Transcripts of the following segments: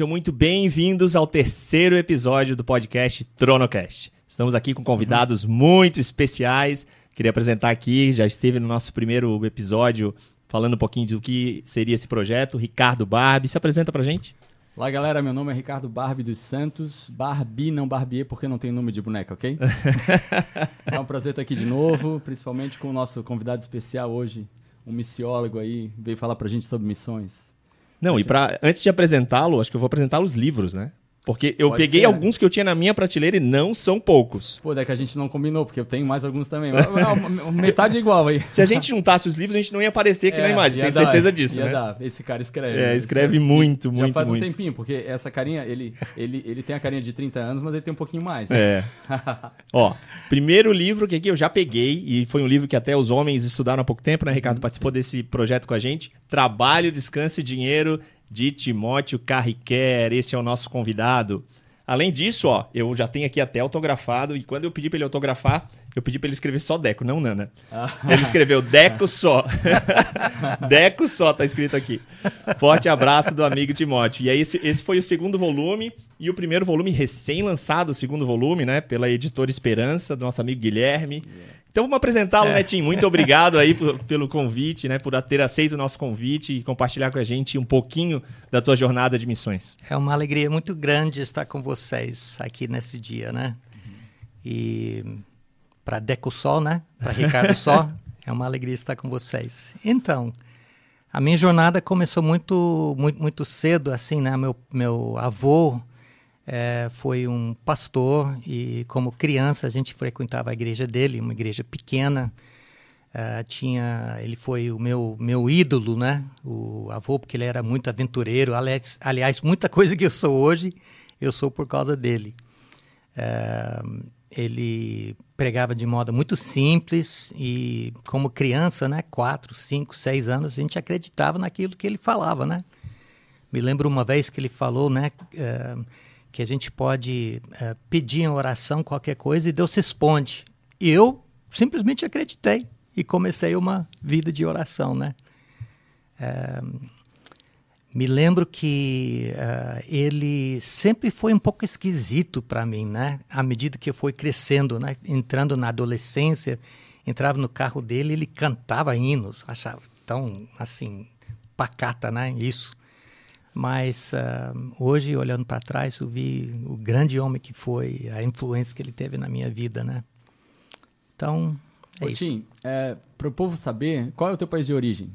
Sejam muito bem-vindos ao terceiro episódio do podcast Tronocast. Estamos aqui com convidados uhum. muito especiais. Queria apresentar aqui, já esteve no nosso primeiro episódio falando um pouquinho do que seria esse projeto, Ricardo Barbie. Se apresenta pra gente. Olá, galera. Meu nome é Ricardo Barbie dos Santos. Barbie, não Barbier, porque não tem nome de boneca, ok? é um prazer estar aqui de novo, principalmente com o nosso convidado especial hoje, um missiólogo aí, veio falar pra gente sobre missões. Não, e para antes de apresentá-lo, acho que eu vou apresentar os livros, né? Porque eu Pode peguei ser, né? alguns né? que eu tinha na minha prateleira e não são poucos. Pô, é que a gente não combinou, porque eu tenho mais alguns também. Metade é igual aí. Se a gente juntasse os livros, a gente não ia aparecer aqui é, na imagem, tenho dar, certeza disso, né? Dar. Esse cara escreve. É, escreve muito, muito, Já faz muito. um tempinho, porque essa carinha, ele, ele, ele tem a carinha de 30 anos, mas ele tem um pouquinho mais. É. Ó, primeiro livro que aqui eu já peguei, e foi um livro que até os homens estudaram há pouco tempo, né, Ricardo? Participou desse projeto com a gente. Trabalho, Descanso e Dinheiro, de Timóteo Carriquer. Esse é o nosso convidado. Além disso, ó, eu já tenho aqui até autografado e quando eu pedi para ele autografar, eu pedi para ele escrever só Deco, não Nana. Ah. Ele escreveu Deco só. Deco só tá escrito aqui. Forte abraço do amigo Timóteo. E aí esse, esse foi o segundo volume e o primeiro volume recém-lançado, o segundo volume, né, pela editora Esperança, do nosso amigo Guilherme. Yeah. Então vamos apresentá-lo, é. Netinho. Muito obrigado aí por, pelo convite, né? Por ter aceito o nosso convite e compartilhar com a gente um pouquinho da tua jornada de missões. É uma alegria muito grande estar com vocês aqui nesse dia, né? E para Deco Sol, né? Para Ricardo Sol, é uma alegria estar com vocês. Então, a minha jornada começou muito, muito, muito cedo, assim, né? Meu, meu avô é, foi um pastor e como criança a gente frequentava a igreja dele, uma igreja pequena. Uh, tinha, ele foi o meu meu ídolo, né? O avô, porque ele era muito aventureiro. Aliás, aliás muita coisa que eu sou hoje, eu sou por causa dele. Uh, ele pregava de modo muito simples e, como criança, né? Quatro, cinco, seis anos, a gente acreditava naquilo que ele falava, né? Me lembro uma vez que ele falou, né? Uh, que a gente pode uh, pedir em oração qualquer coisa e Deus responde. E eu simplesmente acreditei e comecei uma vida de oração, né? Uh, me lembro que uh, ele sempre foi um pouco esquisito para mim, né? À medida que eu fui crescendo, né? Entrando na adolescência, entrava no carro dele, ele cantava hinos, achava tão assim pacata, né? Isso. Mas uh, hoje, olhando para trás, eu vi o grande homem que foi, a influência que ele teve na minha vida, né? Então, é Ô, isso. Tim, é, para o povo saber, qual é o teu país de origem?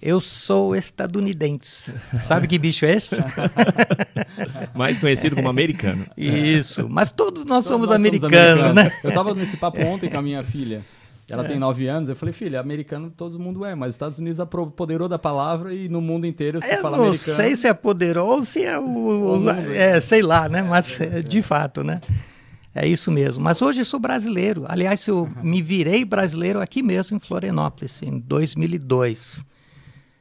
Eu sou estadunidense. Sabe que bicho é este? Mais conhecido como americano. Isso. Mas todos nós todos somos nós americanos, somos americanos, né? Eu estava nesse papo ontem com a minha filha. Ela é. tem nove anos. Eu falei, filha, americano todo mundo é, mas os Estados Unidos apoderou da palavra e no mundo inteiro se eu fala não americano. sei se apoderou ou se é o. o é, sei lá, né? Mas é, de fato, né? É isso mesmo. Mas hoje eu sou brasileiro. Aliás, eu uhum. me virei brasileiro aqui mesmo em Florianópolis, em 2002.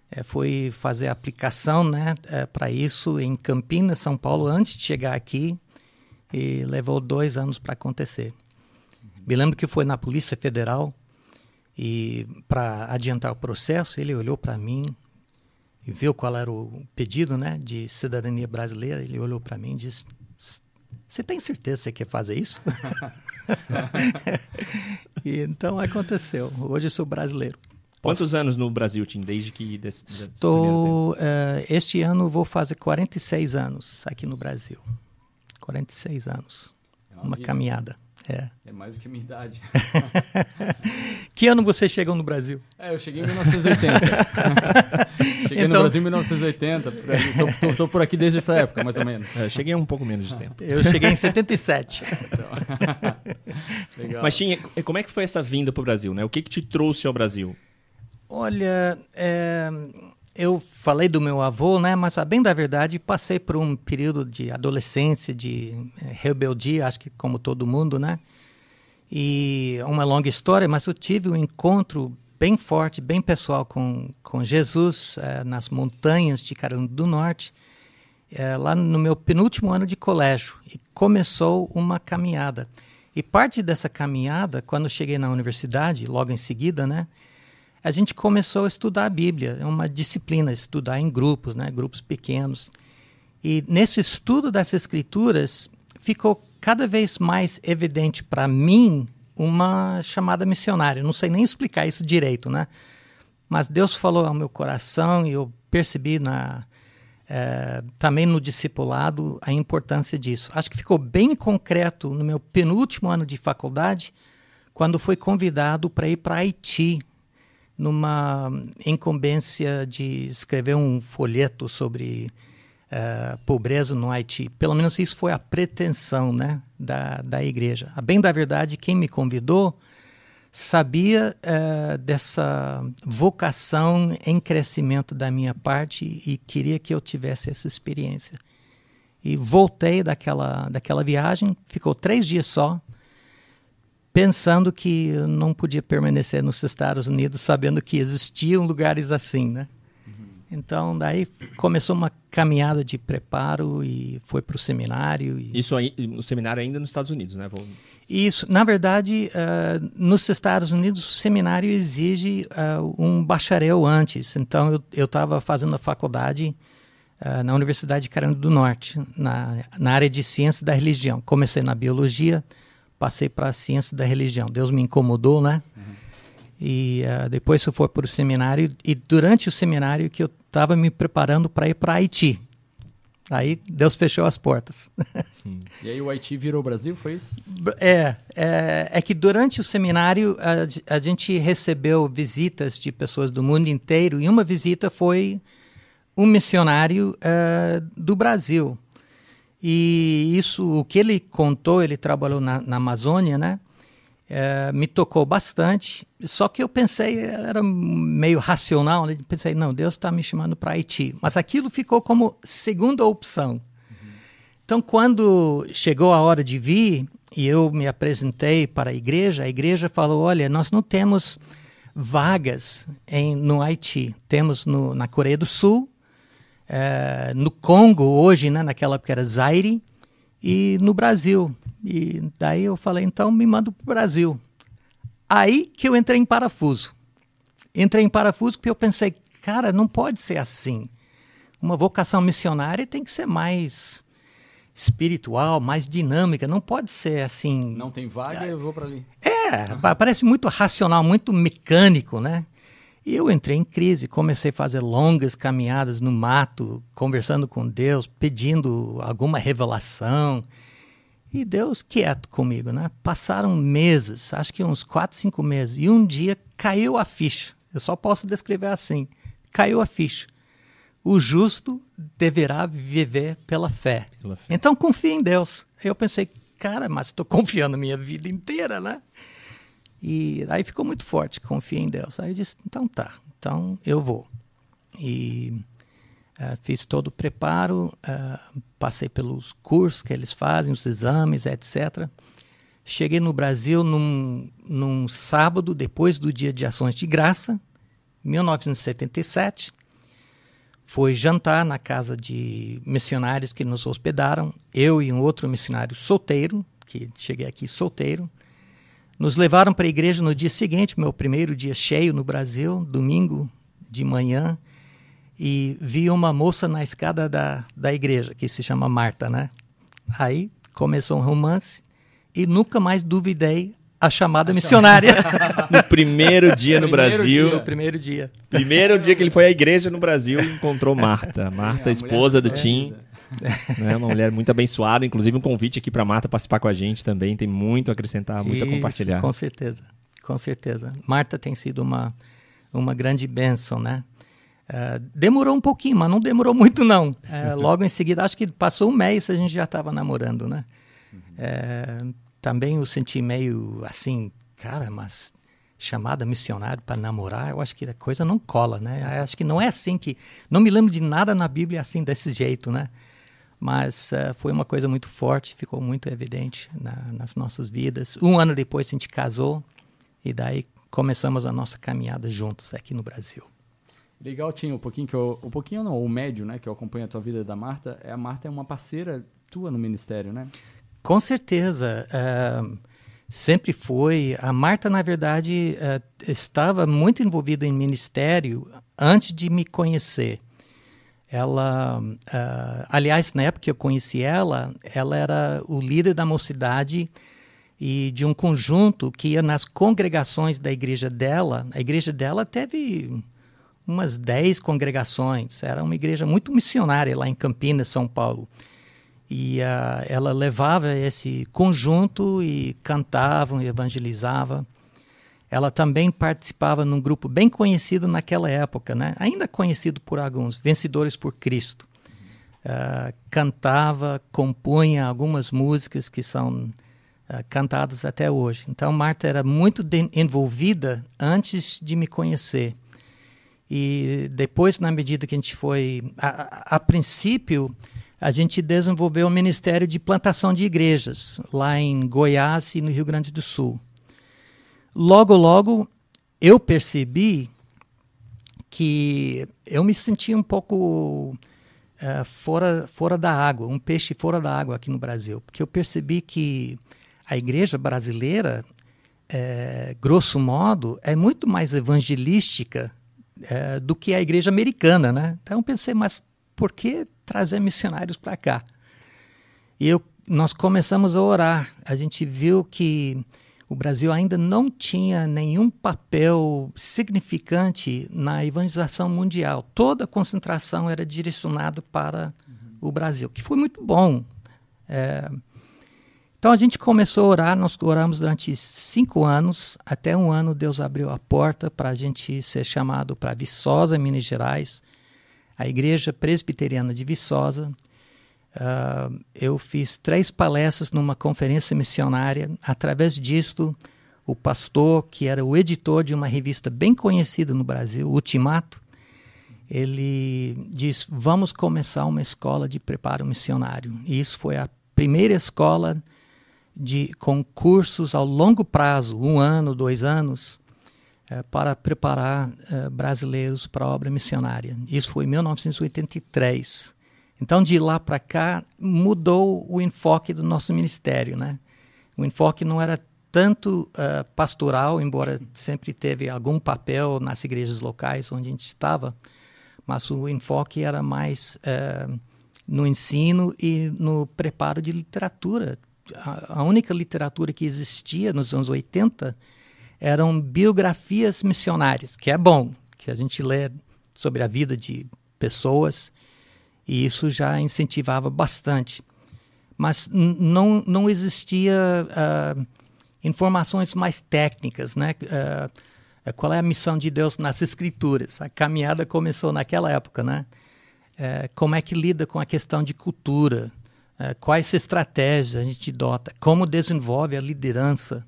É, fui fazer a aplicação né, é, para isso em Campinas, São Paulo, antes de chegar aqui. E levou dois anos para acontecer. Me lembro que foi na Polícia Federal e para adiantar o processo, ele olhou para mim e viu qual era o pedido, né, de cidadania brasileira. Ele olhou para mim e disse: "Você tem certeza que você quer fazer isso?" e então aconteceu. Hoje eu sou brasileiro. Posso... Quantos anos no Brasil, Tim, desde que... Desse, Estou... Uh, este ano vou fazer 46 anos aqui no Brasil. 46 anos. É uma, uma caminhada. É. É mais do que a minha idade. que ano você chegou no Brasil? É, eu cheguei em 1980. cheguei então... no Brasil em 1980. Estou por aqui desde essa época, mais ou menos. É, cheguei um pouco menos de tempo. Eu cheguei em 77. Então... Legal. Mas, Tim, como é que foi essa vinda para o Brasil? Né? O que, que te trouxe ao Brasil? Olha, é, eu falei do meu avô, né? Mas a bem da verdade, passei por um período de adolescência, de é, rebeldia, acho que como todo mundo, né? E uma longa história, mas eu tive um encontro bem forte, bem pessoal com, com Jesus é, nas montanhas de Carolina do Norte, é, lá no meu penúltimo ano de colégio. E começou uma caminhada. E parte dessa caminhada, quando cheguei na universidade, logo em seguida, né? A gente começou a estudar a Bíblia. É uma disciplina, estudar em grupos, né? grupos pequenos. E nesse estudo das Escrituras, ficou cada vez mais evidente para mim uma chamada missionária. Não sei nem explicar isso direito, né? Mas Deus falou ao meu coração e eu percebi na, é, também no discipulado a importância disso. Acho que ficou bem concreto no meu penúltimo ano de faculdade, quando fui convidado para ir para Haiti, numa incumbência de escrever um folheto sobre uh, pobreza no Haiti. Pelo menos isso foi a pretensão né, da, da igreja. A bem da verdade, quem me convidou sabia uh, dessa vocação em crescimento da minha parte e queria que eu tivesse essa experiência. E voltei daquela, daquela viagem, ficou três dias só, pensando que não podia permanecer nos Estados Unidos, sabendo que existiam lugares assim, né? Então, daí começou uma caminhada de preparo e foi para o seminário. E... Isso aí, no seminário ainda nos Estados Unidos, né? Vou... Isso, na verdade, uh, nos Estados Unidos, o seminário exige uh, um bacharel antes. Então, eu estava fazendo a faculdade uh, na Universidade de Carolina do Norte, na, na área de ciências da religião. Comecei na biologia, passei para a ciência da religião. Deus me incomodou, né? Uhum. E uh, depois eu fui para o seminário e durante o seminário que eu estava me preparando para ir para Haiti. Aí Deus fechou as portas. e aí o Haiti virou Brasil, foi isso? É, é, é que durante o seminário a, a, gente recebeu visitas de pessoas do mundo inteiro e uma visita foi um missionário uh, do Brasil. E isso, o que ele contou, ele trabalhou na, na Amazônia, né? é, me tocou bastante. Só que eu pensei, era meio racional, né? pensei, não, Deus está me chamando para Haiti. Mas aquilo ficou como segunda opção. Uhum. Então, quando chegou a hora de vir e eu me apresentei para a igreja, a igreja falou: olha, nós não temos vagas em, no Haiti, temos no, na Coreia do Sul, é, no Congo hoje, né, naquela época era Zaire, e no Brasil. E daí eu falei, então me manda para o Brasil. Aí que eu entrei em parafuso. Entrei em parafuso porque eu pensei, cara, não pode ser assim. Uma vocação missionária tem que ser mais espiritual, mais dinâmica, não pode ser assim. Não tem vaga, eu vou para ali. É, parece muito racional, muito mecânico, né? E eu entrei em crise, comecei a fazer longas caminhadas no mato, conversando com Deus, pedindo alguma revelação. E Deus quieto comigo, né? Passaram meses, acho que uns quatro, cinco meses, e um dia caiu a ficha. Eu só posso descrever assim: caiu a ficha. O justo deverá viver pela fé. Pela fé. Então confia em Deus. Eu pensei, cara, mas estou confiando minha vida inteira, né? E aí ficou muito forte, confia em Deus. Aí eu disse, então tá, então eu vou. E uh, fiz todo o preparo, uh, passei pelos cursos que eles fazem, os exames, etc. Cheguei no Brasil num, num sábado, depois do Dia de Ações de Graça, 1977. Foi jantar na casa de missionários que nos hospedaram, eu e um outro missionário solteiro, que cheguei aqui solteiro. Nos levaram para a igreja no dia seguinte, meu primeiro dia cheio no Brasil, domingo de manhã, e vi uma moça na escada da, da igreja, que se chama Marta, né? Aí começou um romance e nunca mais duvidei a chamada a missionária. no primeiro dia no primeiro Brasil. Dia, no primeiro dia. Primeiro dia que ele foi à igreja no Brasil, encontrou Marta. Marta, é, esposa do Tim. né? Uma mulher muito abençoada, inclusive um convite aqui para Marta participar com a gente também, tem muito a acrescentar, muito Isso, a compartilhar. Com certeza, com certeza. Marta tem sido uma, uma grande bênção, né? Uh, demorou um pouquinho, mas não demorou muito não. Uh, logo em seguida, acho que passou um mês a gente já estava namorando, né? Uhum. Uh, também eu senti meio assim, cara, mas chamada missionário para namorar, eu acho que a coisa não cola, né? Eu acho que não é assim que, não me lembro de nada na Bíblia assim desse jeito, né? Mas uh, foi uma coisa muito forte, ficou muito evidente na, nas nossas vidas. Um ano depois a gente casou e daí começamos a nossa caminhada juntos aqui no Brasil. Legal, Tinho, um pouquinho que eu, um pouquinho não, o médio, né, que eu acompanho a tua vida da Marta, é a Marta é uma parceira tua no ministério, né? Com certeza, uh, sempre foi. A Marta, na verdade, uh, estava muito envolvida em ministério antes de me conhecer. Ela, uh, aliás, na época que eu conheci ela, ela era o líder da mocidade e de um conjunto que ia nas congregações da igreja dela. A igreja dela teve umas 10 congregações, era uma igreja muito missionária lá em Campinas, São Paulo. E uh, ela levava esse conjunto e cantava, e evangelizava. Ela também participava num grupo bem conhecido naquela época, né? ainda conhecido por alguns, Vencedores por Cristo. Uh, cantava, compunha algumas músicas que são uh, cantadas até hoje. Então, Marta era muito envolvida antes de me conhecer. E depois, na medida que a gente foi. A, a, a princípio, a gente desenvolveu o Ministério de Plantação de Igrejas, lá em Goiás e no Rio Grande do Sul logo, logo eu percebi que eu me sentia um pouco uh, fora, fora da água, um peixe fora da água aqui no Brasil, porque eu percebi que a igreja brasileira, é, grosso modo, é muito mais evangelística é, do que a igreja americana, né? Então eu pensei, mas por que trazer missionários para cá? E eu, nós começamos a orar. A gente viu que o Brasil ainda não tinha nenhum papel significante na evangelização mundial. Toda a concentração era direcionada para uhum. o Brasil, que foi muito bom. É, então a gente começou a orar, nós oramos durante cinco anos, até um ano Deus abriu a porta para a gente ser chamado para Viçosa, Minas Gerais, a Igreja Presbiteriana de Viçosa, Uh, eu fiz três palestras numa conferência missionária. Através disto, o pastor, que era o editor de uma revista bem conhecida no Brasil, Ultimato, ele disse: Vamos começar uma escola de preparo missionário. E isso foi a primeira escola de concursos ao longo prazo um ano, dois anos uh, para preparar uh, brasileiros para a obra missionária. Isso foi em 1983. Então, de lá para cá, mudou o enfoque do nosso ministério. Né? O enfoque não era tanto uh, pastoral, embora sempre teve algum papel nas igrejas locais onde a gente estava, mas o enfoque era mais uh, no ensino e no preparo de literatura. A, a, única literatura que existia nos anos 80 eram biografias missionárias, que é bom, que a gente lê sobre a vida de pessoas e isso já incentivava bastante. Mas não, não existia uh, informações mais técnicas, né? Uh, qual é a missão de Deus nas Escrituras? A caminhada começou naquela época, né? Uh, como é que lida com a questão de cultura? quais estratégias a gente dota? Como desenvolve a liderança?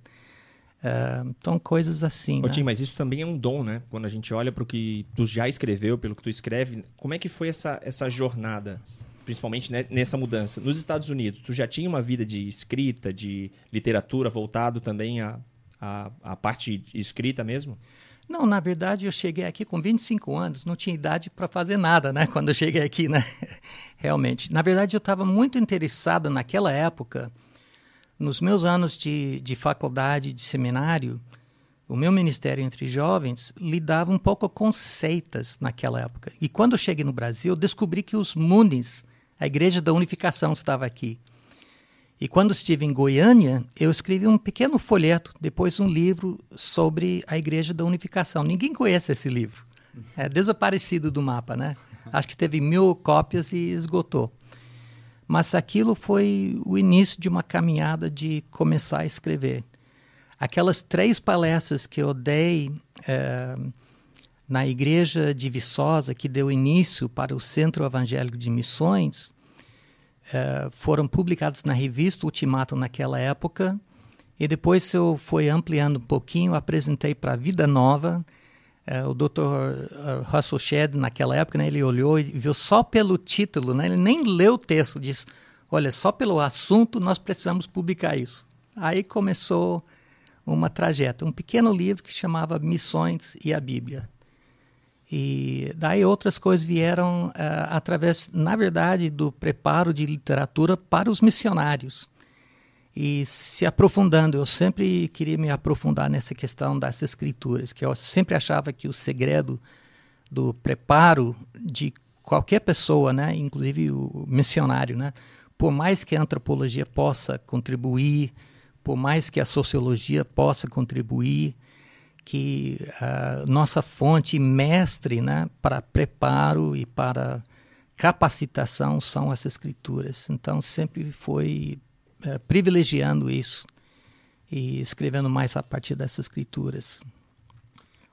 É, então, coisas assim. Ô, né? Tim, mas isso também é um dom, né? Quando a gente olha para o que tu já escreveu, pelo que tu escreve, como é que foi essa, essa jornada, principalmente né, nessa mudança? Nos Estados Unidos, tu já tinha uma vida de escrita, de literatura, voltado também à a, a, a, parte escrita mesmo? Não, na verdade, eu cheguei aqui com 25 anos, não tinha idade para fazer nada, né? Quando eu cheguei aqui, né? Realmente. Na verdade, eu estava muito interessado naquela época nos meus anos de, de faculdade, de seminário, o meu ministério entre jovens lidava um pouco com seitas naquela época. E quando eu cheguei no Brasil, descobri que os Munis, a Igreja da Unificação, estava aqui. E quando estive em Goiânia, eu escrevi um pequeno folheto, depois um livro sobre a Igreja da Unificação. Ninguém conhece esse livro. É desaparecido do mapa, né? Acho que teve mil cópias e esgotou. Mas aquilo foi o início de uma caminhada de começar a escrever. Aquelas três palestras que eu dei é, na igreja de Viçosa, que deu início para o Centro Evangélico de Missões, é, foram publicadas na revista Ultimato naquela época. E depois eu fui ampliando um pouquinho, apresentei para a Vida Nova, é, o Dr. Uh, Russell Shedd, naquela época, né, ele olhou e viu só pelo título, né, ele nem leu o texto, disse, olha, só pelo assunto nós precisamos publicar isso. Aí começou uma trajetória, um pequeno livro que chamava Missões e a Bíblia. E daí outras coisas vieram uh, através, na verdade, do preparo de literatura para os missionários e se aprofundando. Eu sempre queria me aprofundar nessa questão das escrituras, que eu sempre achava que o segredo do preparo de qualquer pessoa, né, inclusive o missionário, né, por mais que a antropologia possa contribuir, por mais que a sociologia possa contribuir, que a nossa fonte mestre né, para preparo e para capacitação são as escrituras. Então, sempre foi é, privilegiando isso e escrevendo mais a partir dessas escrituras.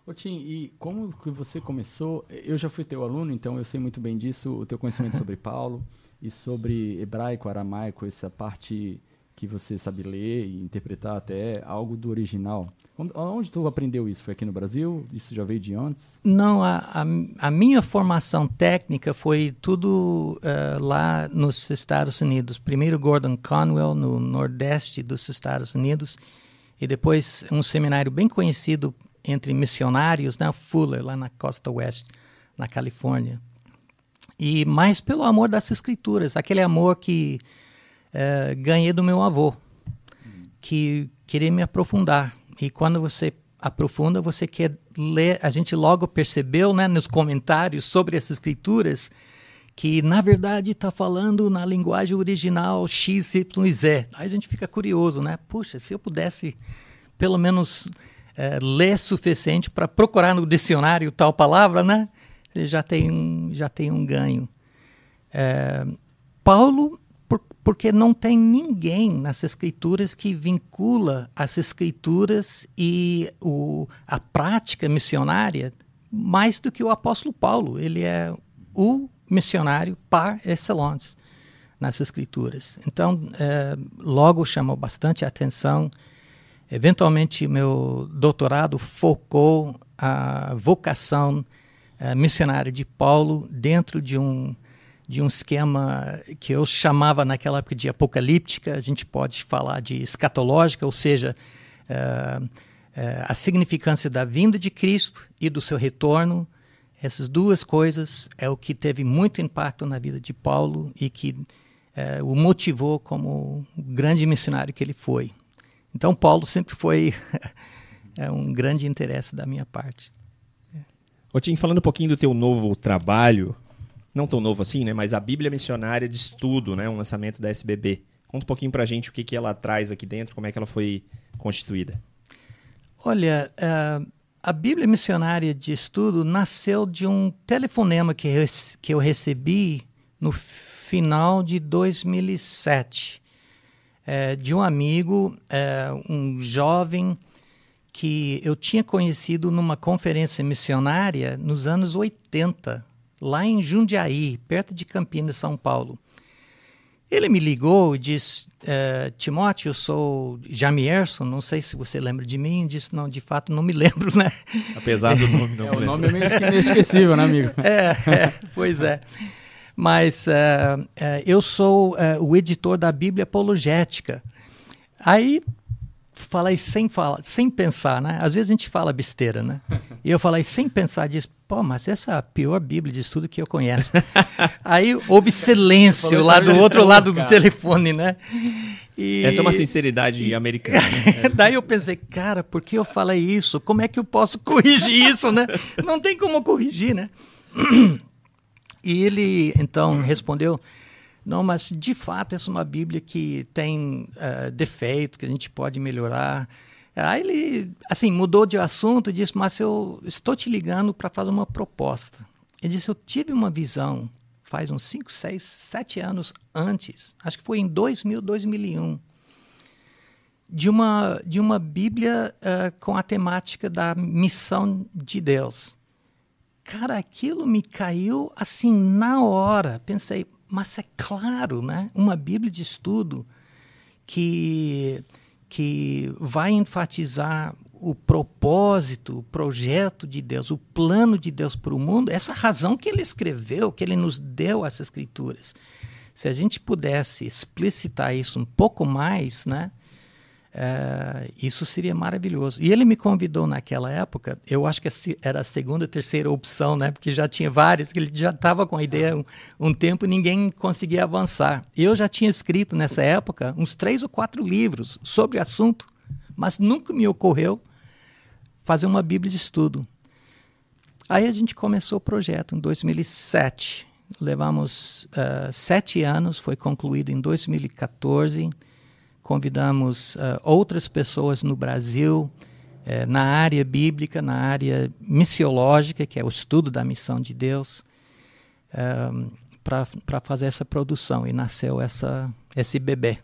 Ô Tim, e como que você começou? Eu já fui teu aluno, então eu sei muito bem disso, o teu conhecimento sobre Paulo e sobre hebraico, aramaico, essa parte que você sabe ler e interpretar até algo do original. Onde tu aprendeu isso? Foi aqui no Brasil? Isso já veio de antes? Não, a, a, a minha formação técnica foi tudo uh, lá nos Estados Unidos. Primeiro Gordon Conwell, no nordeste dos Estados Unidos, e depois um seminário bem conhecido entre missionários, né? Fuller, lá na costa oeste, na Califórnia. E mais pelo amor das escrituras, aquele amor que uh, ganhei do meu avô, que queria me aprofundar e quando você aprofunda, você quer ler. A gente logo percebeu, né, nos comentários sobre essas escrituras, que na verdade está falando na linguagem original X, Y Z. Aí a gente fica curioso, né? Puxa, se eu pudesse pelo menos é, ler suficiente para procurar no dicionário tal palavra, né? Já tem um, já tem um ganho. É, Paulo porque não tem ninguém nas escrituras que vincula as escrituras e o, a prática missionária mais do que o apóstolo Paulo. Ele é o missionário par excellence nas escrituras. Então, é, logo chamou bastante atenção. Eventualmente, meu doutorado focou a vocação é, missionária de Paulo dentro de um de um esquema que eu chamava naquela época de apocalíptica, a gente pode falar de escatológica, ou seja, uh, uh, a significância da vinda de Cristo e do seu retorno. Essas duas coisas é o que teve muito impacto na vida de Paulo e que uh, o motivou como o grande missionário que ele foi. Então, Paulo sempre foi um grande interesse da minha parte. Ô, Tim, falando um pouquinho do teu novo trabalho, não tão novo assim, né? Mas a Bíblia Missionária de Estudo, né? Um lançamento da SBB. Conta um pouquinho pra gente o que, que ela traz aqui dentro, como é que ela foi constituída. Olha, uh, a Bíblia Missionária de Estudo nasceu de um telefonema que, que eu recebi no final de 2007, é, de um amigo, é, um jovem que eu tinha conhecido numa conferência missionária nos anos 80, lá em Jundiaí, perto de Campinas, São Paulo. Ele me ligou e disse: uh, Timóteo, eu sou Jamierson, não sei se você lembra de mim. Disse: Não, de fato não me lembro, né? Apesar do nome, não. É, o nome é meio inesquecível, né, amigo? é, é, pois é. Mas uh, uh, eu sou o editor da Bíblia Apologética. Aí falei sem falar, sem pensar, né? Às vezes a gente fala besteira, né? E eu falei sem pensar, disse, pô, mas essa é a pior Bíblia de estudo que eu conheço. Aí houve silêncio lá do outro lado do telefone, né? E... Essa é uma sinceridade americana. Né? Daí eu pensei, cara, por que eu falei isso? Como é que eu posso corrigir isso, né? Não tem como corrigir, né? E ele então respondeu: não, mas de fato essa é uma Bíblia que tem uh, defeito, que a gente pode melhorar. Aí ele, assim, mudou de assunto e disse, mas eu estou te ligando para fazer uma proposta. Ele disse, eu tive uma visão faz uns 5, 6, 7 anos antes, acho que foi em 2000, 2001, de uma, de uma Bíblia uh, com a temática da missão de Deus. Cara, aquilo me caiu assim na hora. Pensei, mas é claro, né? Uma Bíblia de estudo que, que vai enfatizar o propósito, o projeto de Deus, o plano de Deus para o mundo, essa razão que ele escreveu, que ele nos deu essas escrituras. Se a gente pudesse explicitar isso um pouco mais, né? Uh, isso seria maravilhoso. E ele me convidou naquela época, eu acho que era a segunda, terceira opção, né? Porque já tinha várias, que ele já estava com a ideia um, um tempo ninguém conseguia avançar. Eu já tinha escrito nessa época uns três ou quatro livros sobre o assunto, mas nunca me ocorreu fazer uma Bíblia de estudo. Aí a gente começou o projeto em 2007. Levamos uh, sete anos, foi concluído em 2014. Convidamos uh, outras pessoas no Brasil, uh, na área bíblica, na área missiológica, que é o estudo da missão de Deus, para fazer essa produção. E nasceu essa, esse bebê.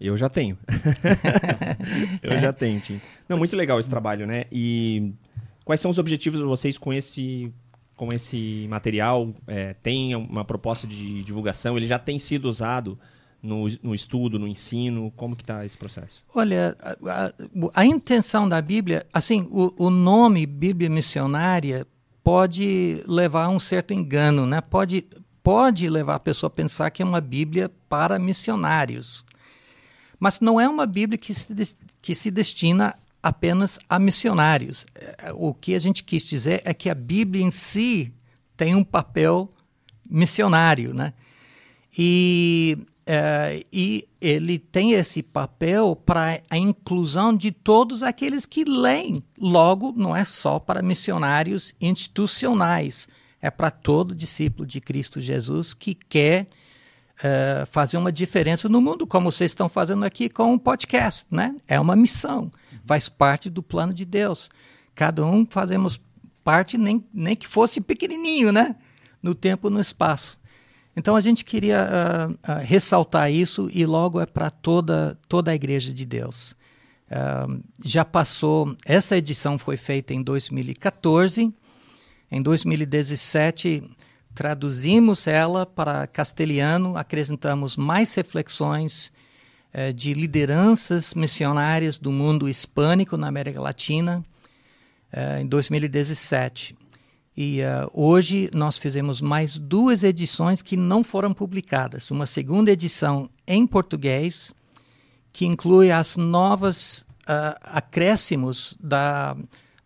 Eu já tenho. Eu já tenho, Tim. Não, muito legal esse trabalho, né? E quais são os objetivos de vocês com esse com esse material? É, tem uma proposta de divulgação? Ele já tem sido usado no, no estudo, no ensino? Como que está esse processo? Olha, a, a, a, intenção da Bíblia, assim, o, o nome Bíblia Missionária pode levar a um certo engano, né? Pode, pode levar a pessoa a pensar que é uma Bíblia para missionários. Mas não é uma Bíblia que se, que se destina apenas a missionários. É, o que a gente quis dizer é que a Bíblia em si tem um papel missionário, né? E, é, e ele tem esse papel para a inclusão de todos aqueles que leem. Logo, não é só para missionários institucionais, é para todo discípulo de Cristo Jesus que quer uh, fazer uma diferença no mundo, como vocês estão fazendo aqui com o um podcast, né? É uma missão, faz parte do plano de Deus. Cada um fazemos parte, nem, nem que fosse pequenininho, né? No tempo, no espaço. Então a gente queria uh, uh, ressaltar isso e logo é para toda, toda a igreja de Deus. Uh, já passou, essa edição foi feita em 2014. Em 2017, traduzimos ela para castelhano, acrescentamos mais reflexões eh, de lideranças missionárias do mundo hispânico na América Latina eh, em 2017. E uh, hoje nós fizemos mais duas edições que não foram publicadas. Uma segunda edição em português, que inclui as novas uh, acréscimos da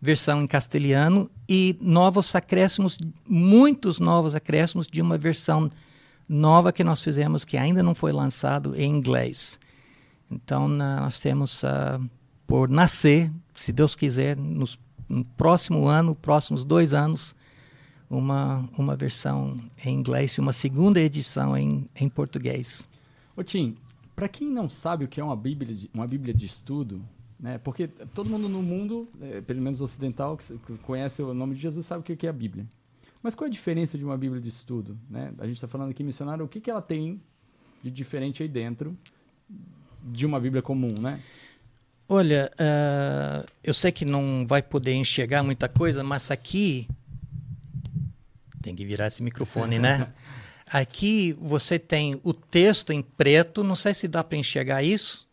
versão em castelhano e novos acréscimos, muitos novos acréscimos de uma versão nova que nós fizemos que ainda não foi lançado em inglês. Então nós temos uh, por nascer, se Deus quiser, nos, no próximo ano, próximos dois anos, uma, uma versão em inglês e uma segunda edição em, em português. Ô Tim, para quem não sabe o que é uma Bíblia de, uma Bíblia de estudo, né? Porque todo mundo no mundo, é, pelo menos ocidental, que conhece o nome de Jesus, sabe o que é a Bíblia. Mas qual é a diferença de uma Bíblia de estudo? Né? A gente está falando aqui missionário, o que, que ela tem de diferente aí dentro de uma Bíblia comum, né? Olha, uh, eu sei que não vai poder enxergar muita coisa, mas aqui tem que virar esse microfone, né? aqui você tem o texto em preto, não sei se dá para enxergar isso.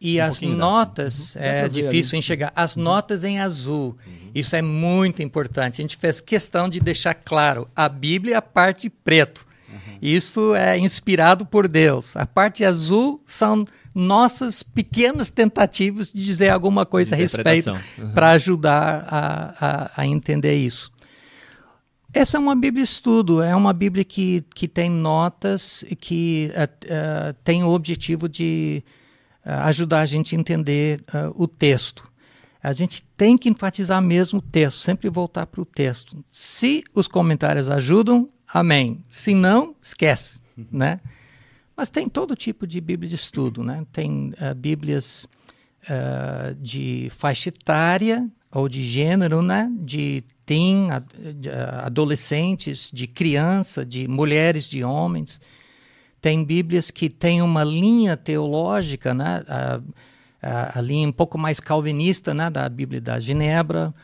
E um as notas, uhum. é difícil ali. enxergar, as uhum. notas em azul. Uhum. Isso é muito importante. A gente fez questão de deixar claro, a Bíblia é a parte preto. Uhum. Isso é inspirado por Deus. A parte azul são nossas pequenas tentativas de dizer alguma coisa a respeito uhum. para ajudar a, a, a, entender isso. Essa é uma Bíblia estudo, é uma Bíblia que, que tem notas e que uh, uh, tem o objetivo de uh, ajudar a gente a entender o texto. A gente tem que enfatizar mesmo o texto, sempre voltar para o texto. Se os comentários ajudam, amém. Se não, esquece, né? Mas tem todo tipo de Bíblia de estudo, né? Tem Bíblias de faixa etária ou de gênero, né? De teen, adolescentes, de criança, de mulheres, de homens tem Bíblias que têm uma linha teológica, né? A, a, a, linha um pouco mais calvinista, né? Da Bíblia da Genebra,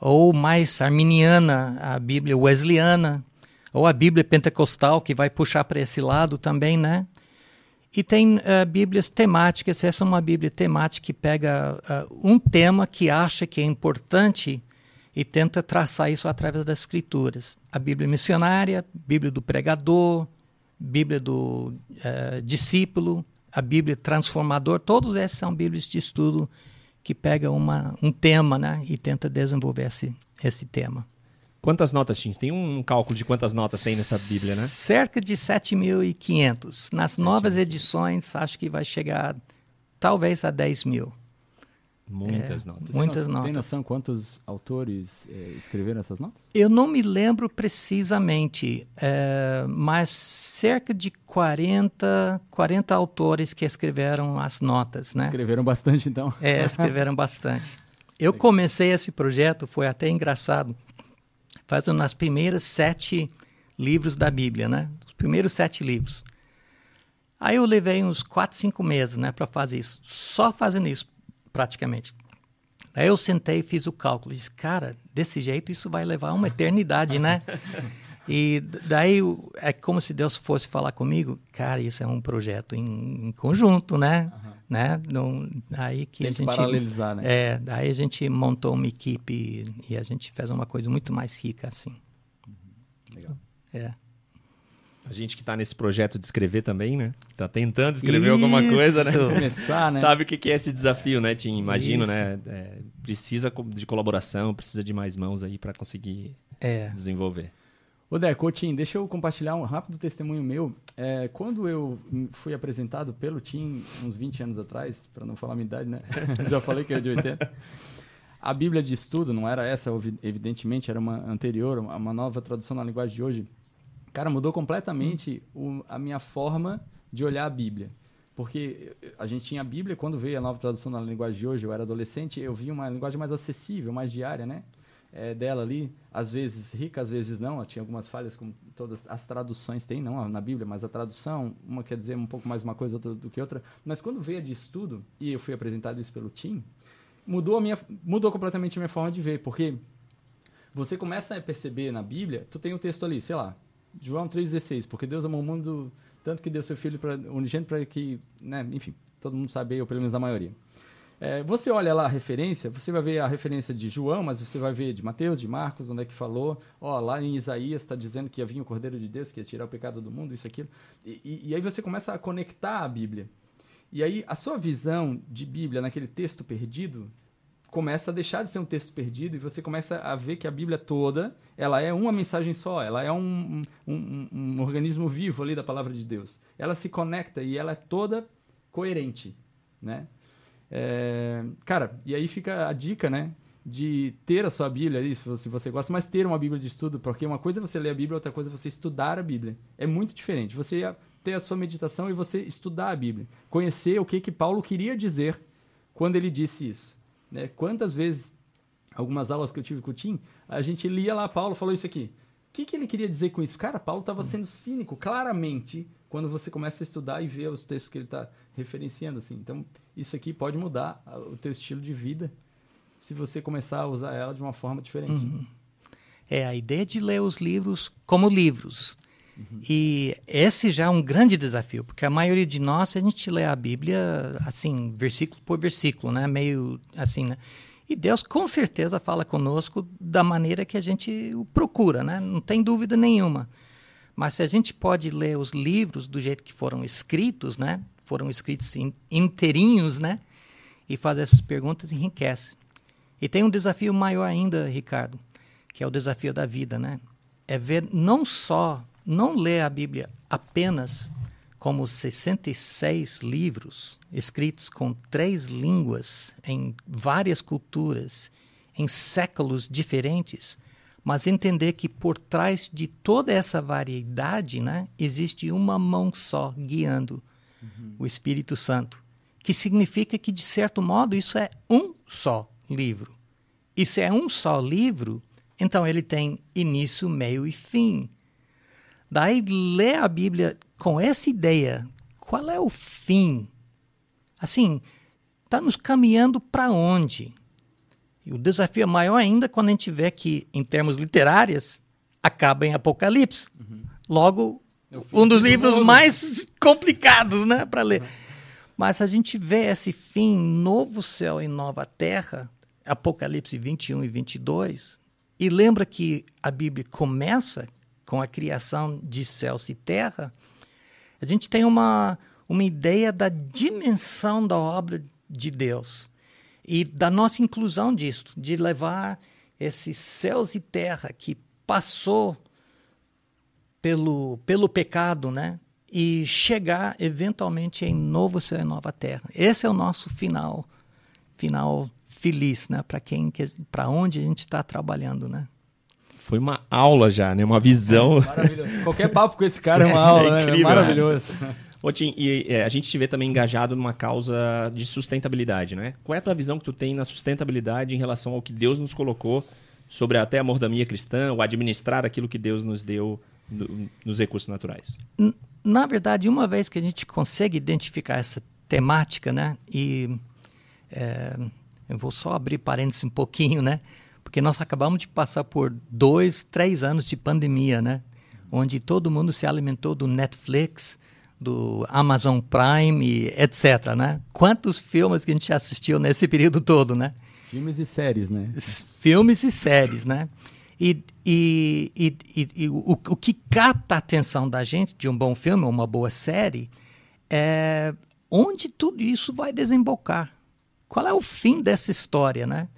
ou mais arminiana, a Bíblia wesleyana, ou a Bíblia pentecostal, que vai puxar para esse lado também, né? E tem uh, Bíblias temáticas. Essa é uma Bíblia temática que pega uh, um tema que acha que é importante e tenta traçar isso através das Escrituras. A Bíblia missionária, Bíblia do pregador, Bíblia do uh, discípulo, a Bíblia transformador, todos esses são Bíblias de estudo que pega uma, um tema né, e tenta desenvolver esse, esse tema. Quantas notas, Tim? Tem um cálculo de quantas notas tem nessa Bíblia, né? Cerca de 7.500. Nas 7 novas edições, acho que vai chegar talvez a 10 mil. Muitas notas. Muitas Tem notas. Tem noção quantos autores eh, escreveram essas notas? Eu não me lembro precisamente, eh, mas cerca de 40, 40 autores que escreveram as notas, né? Escreveram bastante, então. É, escreveram bastante. Eu comecei esse projeto, foi até engraçado, fazendo nas primeiras sete livros da Bíblia, né? Os primeiros sete livros. Aí eu levei uns quatro, cinco meses, né, para fazer isso, só fazendo isso, praticamente. Aí eu sentei e fiz o cálculo, disse, cara, desse jeito isso vai levar uma eternidade, né? E daí é como se Deus fosse falar comigo, cara, isso é um projeto em, em conjunto, né? né? Não, aí que Tem a que gente paralelizar, né? é, daí a gente montou uma equipe e a gente fez uma coisa muito mais rica assim. Legal. É. A gente que tá nesse projeto de escrever também, né? Tá tentando escrever alguma coisa, né? Isso. Começar, né? Sabe o que é esse desafio, né, Tim? Imagino, Isso. né? É, precisa de colaboração, precisa de mais mãos aí para conseguir É. desenvolver. Ô, Deco, Tim, deixa eu compartilhar um rápido testemunho meu. É, quando eu fui apresentado pelo Tim, uns 20 anos atrás, para não falar a minha idade, né? Já falei que é de 80. A Bíblia de Estudo, não era essa, evi- evidentemente, era uma anterior, uma nova tradução na linguagem de hoje. Cara, mudou completamente o- a minha forma de olhar a Bíblia. Porque a gente tinha a Bíblia, quando veio a nova tradução na linguagem de hoje, eu era adolescente, eu vi uma linguagem mais acessível, mais diária, né? É, dela ali, às vezes rica, às vezes não. Ela tinha algumas falhas, como todas as traduções têm, não na Bíblia, mas a tradução, uma quer dizer um pouco mais uma coisa do, do que outra. Mas quando veio a de estudo, e eu fui apresentado isso pelo Tim, mudou, a minha, mudou completamente a minha forma de ver, porque você começa a perceber na Bíblia, tu tem o texto ali, sei lá, João 3,16, porque Deus amou o mundo tanto que deu seu filho pra, unigênito para que, né, enfim, todo mundo sabe, ou pelo menos a maioria. É, você olha lá a referência, você vai ver a referência de João, mas você vai ver de Mateus, de Marcos, onde é que falou. Ó, lá em Isaías está dizendo que ia vir o Cordeiro de Deus, que ia tirar o pecado do mundo, isso, aquilo. E, e, e aí você começa a conectar a Bíblia. E aí a sua visão de Bíblia naquele texto perdido começa a deixar de ser um texto perdido e você começa a ver que a Bíblia toda ela é uma mensagem só, ela é um, um, um, um organismo vivo ali da palavra de Deus. Ela se conecta e ela é toda coerente, né? É, cara, e aí fica a dica, né? De ter a sua Bíblia você, se você gosta, mas ter uma Bíblia de estudo, porque uma coisa é você ler a Bíblia, outra coisa é você estudar a Bíblia. É muito diferente. Você ter a sua meditação e você estudar a Bíblia. Conhecer o que, que Paulo queria dizer quando ele disse isso. Né? Quantas vezes, algumas aulas que eu tive com o Tim, a gente lia lá, Paulo falou isso aqui. O que, que ele queria dizer com isso? Cara, Paulo estava sendo cínico, claramente, quando você começa a estudar e ver os textos que ele está referenciando. Assim. Então, isso aqui pode mudar o teu estilo de vida se você começar a usar ela de uma forma diferente. Uhum. É a ideia de ler os livros como livros. E esse já é um grande desafio, porque a maioria de nós, a gente lê a Bíblia assim, versículo por versículo, né? Meio assim, né? E Deus com certeza fala conosco da maneira que a gente o procura, né? Não tem dúvida nenhuma. Mas se a gente pode ler os livros do jeito que foram escritos, né? Foram escritos in- inteirinhos, né? E fazer essas perguntas enriquece. E tem um desafio maior ainda, Ricardo, que é o desafio da vida, né? É ver não só, não ler a Bíblia apenas como 66 livros escritos com três línguas, em várias culturas, em séculos diferentes, mas entender que por trás de toda essa variedade, né, existe uma mão só guiando o Espírito Santo, que significa que de certo modo isso é um só livro. E se é um só livro, então ele tem início, meio e fim. Daí ler a Bíblia com essa ideia, qual é o fim? Assim, está nos caminhando para onde? E o desafio é maior ainda quando a gente vê que, em termos literários, acaba em Apocalipse. Logo, É um dos livros mais complicados né, para ler. Mas a gente vê esse fim, novo céu e nova terra, Apocalipse 21 e 22, e lembra que a Bíblia começa com a criação de céus e terra, a gente tem uma, uma ideia da dimensão da obra de Deus e da nossa inclusão disso, de levar esses céus e terra que passou pelo, pelo pecado, né? E chegar eventualmente em novo céu e nova terra. Esse é o nosso final, final feliz, né? Para quem, para onde a gente está trabalhando, né? Foi uma aula já, né? Uma visão. É, maravilhoso. Qualquer papo com esse cara é uma aula, é incrível, né? Maravilhoso. Né? Ô, Tim, e é, a gente te vê também engajado numa causa de sustentabilidade, né? Qual é a tua visão que tu tem na sustentabilidade em relação ao que Deus nos colocou sobre até a mordomia cristã, o administrar aquilo que Deus nos deu no, nos recursos naturais? Na verdade, uma vez que a gente consegue identificar essa temática, né? E é, eu vou só abrir parênteses um pouquinho, né? Porque nós acabamos de passar por dois, três anos de pandemia, né? Onde todo mundo se alimentou do Netflix, do Amazon Prime, e etc, né? Quantos filmes que a gente assistiu nesse período todo, né? Filmes e séries, né? Filmes e séries, né? E, e, e, e o, o que capta a atenção da gente de um bom filme, uma boa série, é onde tudo isso vai desembocar. Qual é o fim dessa história, né?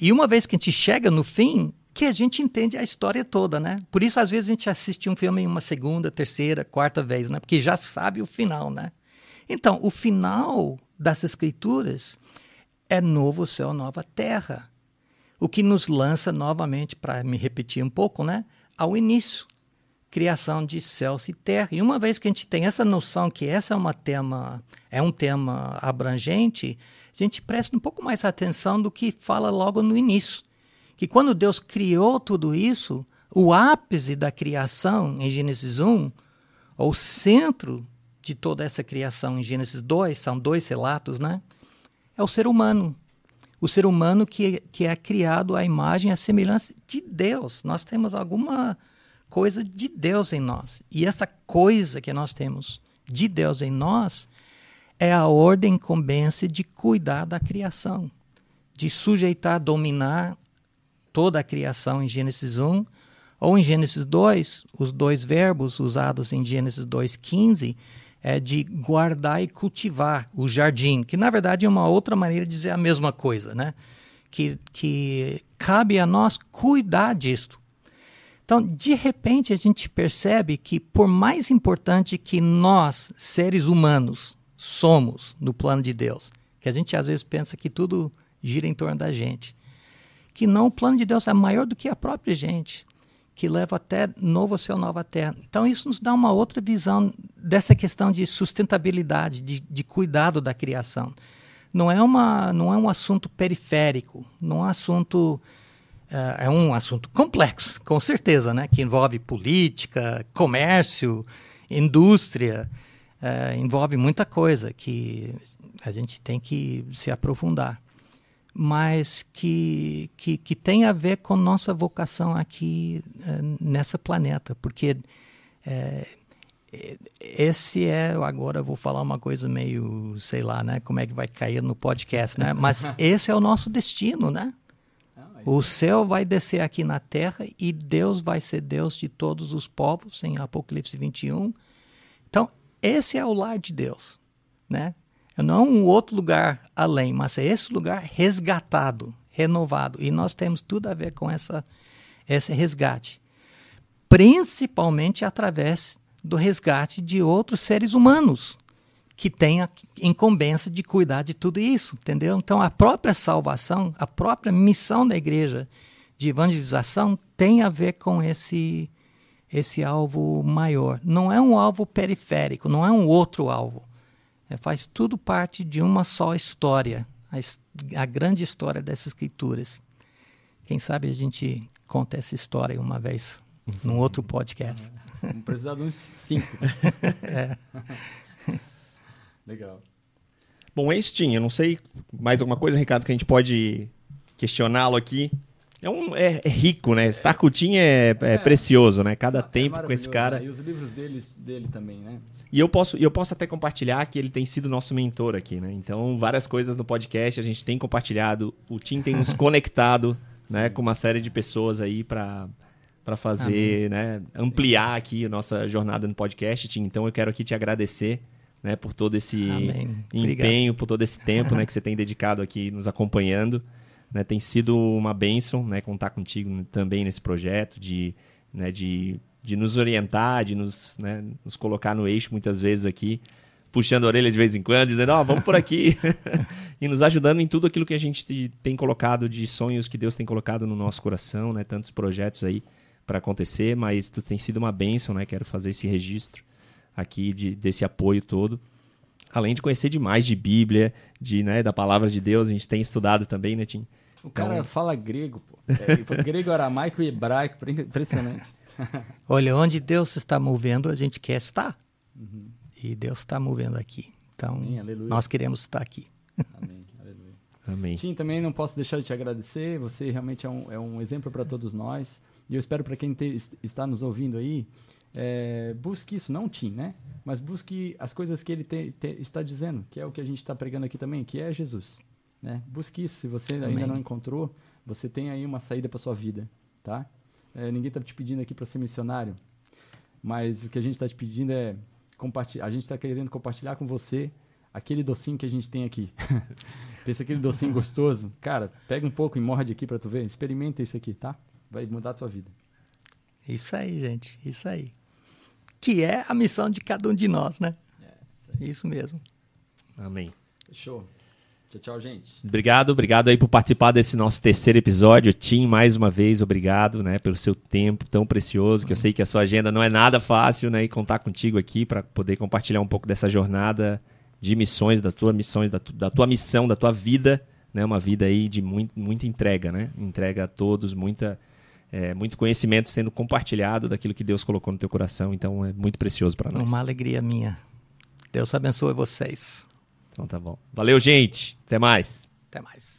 E uma vez que a gente chega no fim, que a gente entende a história toda, né? Por isso, às vezes, a gente assiste um filme uma segunda, terceira, quarta vez, né? Porque já sabe o final, né? Então, o final das escrituras é novo céu, nova terra. O que nos lança novamente, para me repetir um pouco, né? Ao início. Criação de céus e terra. E uma vez que a gente tem essa noção que essa é uma tema, é um tema abrangente, a gente presta um pouco mais atenção do que fala logo no início. Que quando Deus criou tudo isso, o ápice da criação em Gênesis 1, ou centro de toda essa criação em Gênesis 2, são dois relatos, né? É o ser humano. O ser humano que, que é criado à imagem e à semelhança de Deus. Nós temos alguma coisa de Deus em nós. E essa coisa que nós temos de Deus em nós é a ordem incumbência de cuidar da criação, de sujeitar, dominar toda a criação em Gênesis 1, ou em Gênesis 2, os dois verbos usados em Gênesis 2,15 é de guardar e cultivar o jardim, que na verdade é uma outra maneira de dizer a mesma coisa, né? Que, que cabe a nós cuidar disto. Então, de repente, a gente percebe que, por mais importante que nós, seres humanos, somos no plano de Deus. Que a gente às vezes pensa que tudo gira em torno da gente. Que não, o plano de Deus é maior do que a própria gente, que leva até novo céu, nova terra. Então isso nos dá uma outra visão dessa questão de sustentabilidade, de, de cuidado da criação. Não é, uma, não é um assunto periférico, não é um assunto é um assunto complexo, com certeza, né? que envolve política, comércio, indústria, é, envolve muita coisa que a gente tem que se aprofundar, mas que, que, que tem a ver com nossa vocação aqui é, nessa planeta, porque é, esse é, agora eu vou falar uma coisa meio, sei lá, né, como é que vai cair no podcast, né, mas esse é o nosso destino, né? O céu vai descer aqui na terra e Deus vai ser Deus de todos os povos, em Apocalipse 21. Então, esse é o lar de Deus, né? É não um outro lugar além, mas é esse lugar resgatado, renovado. E nós temos tudo a ver com essa, esse resgate. Principalmente através do resgate de outros seres humanos que têm a incumbência de cuidar de tudo isso, entendeu? Então, a própria salvação, a própria missão da igreja de evangelização tem a ver com esse esse alvo maior. Não é um alvo periférico, não é um outro alvo. É, faz tudo parte de uma só história, a, a, grande história dessas escrituras. Quem sabe a gente conta essa história uma vez num outro podcast. Vamos precisar de uns cinco. é. Legal. Bom, é isso, Tim. Eu não sei mais alguma coisa, Ricardo, que a gente pode questioná-lo aqui. É, um, é, é, rico, né? Estar com o Tim é, é, é, precioso, né? Cada tempo com esse cara. Né? E os livros dele, dele também, né? E eu posso, eu posso até compartilhar que ele tem sido nosso mentor aqui, né? Então, várias coisas no podcast a gente tem compartilhado. O Tim tem nos conectado, né? Com uma série de pessoas aí para para fazer, Amém. né? Ampliar Sim. aqui a nossa jornada no podcast, Tim. Então, eu quero aqui te agradecer, né? Por todo esse Amém. empenho, por todo esse tempo, né? Que você tem dedicado aqui nos acompanhando. Né, tem sido uma bênção né, contar contigo também nesse projeto, de, né, de, de nos orientar, de nos, né, nos colocar no eixo muitas vezes aqui. puxando a orelha de vez em quando, dizendo, ó, oh, vamos por aqui. e nos ajudando em tudo aquilo que a gente tem colocado de sonhos que Deus tem colocado no nosso coração, né? Tantos projetos aí para acontecer, mas tu tem sido uma bênção, né? Quero fazer esse registro aqui de, desse apoio todo. Além de conhecer demais de Bíblia, de, né, da palavra de Deus, a gente tem estudado também, né, Tim? O cara então... fala grego, pô. É, grego, aramaico e hebraico, impressionante. Olha, onde Deus está movendo, a gente quer estar. Uhum. E Deus está movendo aqui. Então, Amém, nós queremos estar aqui. Amém, aleluia. Amém. Tim, também não posso deixar de te agradecer. Você realmente é um, é um exemplo para todos nós. E eu espero para quem te, está nos ouvindo aí, é, busque isso, não Tim, né? Mas busque as coisas que ele te, te, está dizendo, que é o que a gente está pregando aqui também, que é Jesus. Né? Busque isso. Se você Amém. ainda não encontrou, você tem aí uma saída para sua vida, tá? É, ninguém está te pedindo aqui para ser missionário, mas o que a gente está te pedindo é compartilhar. A gente está querendo compartilhar com você aquele docinho que a gente tem aqui. Pensa aquele docinho gostoso, cara. Pega um pouco e morde aqui para tu ver. Experimenta isso aqui, tá? Vai mudar a tua vida. Isso aí, gente. Isso aí. Que é a missão de cada um de nós, né? É, isso, mesmo. Amém. Fechou. Tchau, tchau, gente. Obrigado, obrigado aí por participar desse nosso terceiro episódio. Tim, mais uma vez, obrigado, né, pelo seu tempo tão precioso, que eu sei que a sua agenda não é nada fácil, né, e contar contigo aqui para poder compartilhar um pouco dessa jornada de missões, da tua missões, da, tu, da tua missão, da tua vida, né, uma vida aí de muito, muita entrega, né, entrega a todos, muita é, muito conhecimento sendo compartilhado daquilo que Deus colocou no teu coração, então é muito precioso para nós. Uma alegria minha. Deus abençoe vocês. Então tá bom. Valeu, gente. Até mais. Até mais.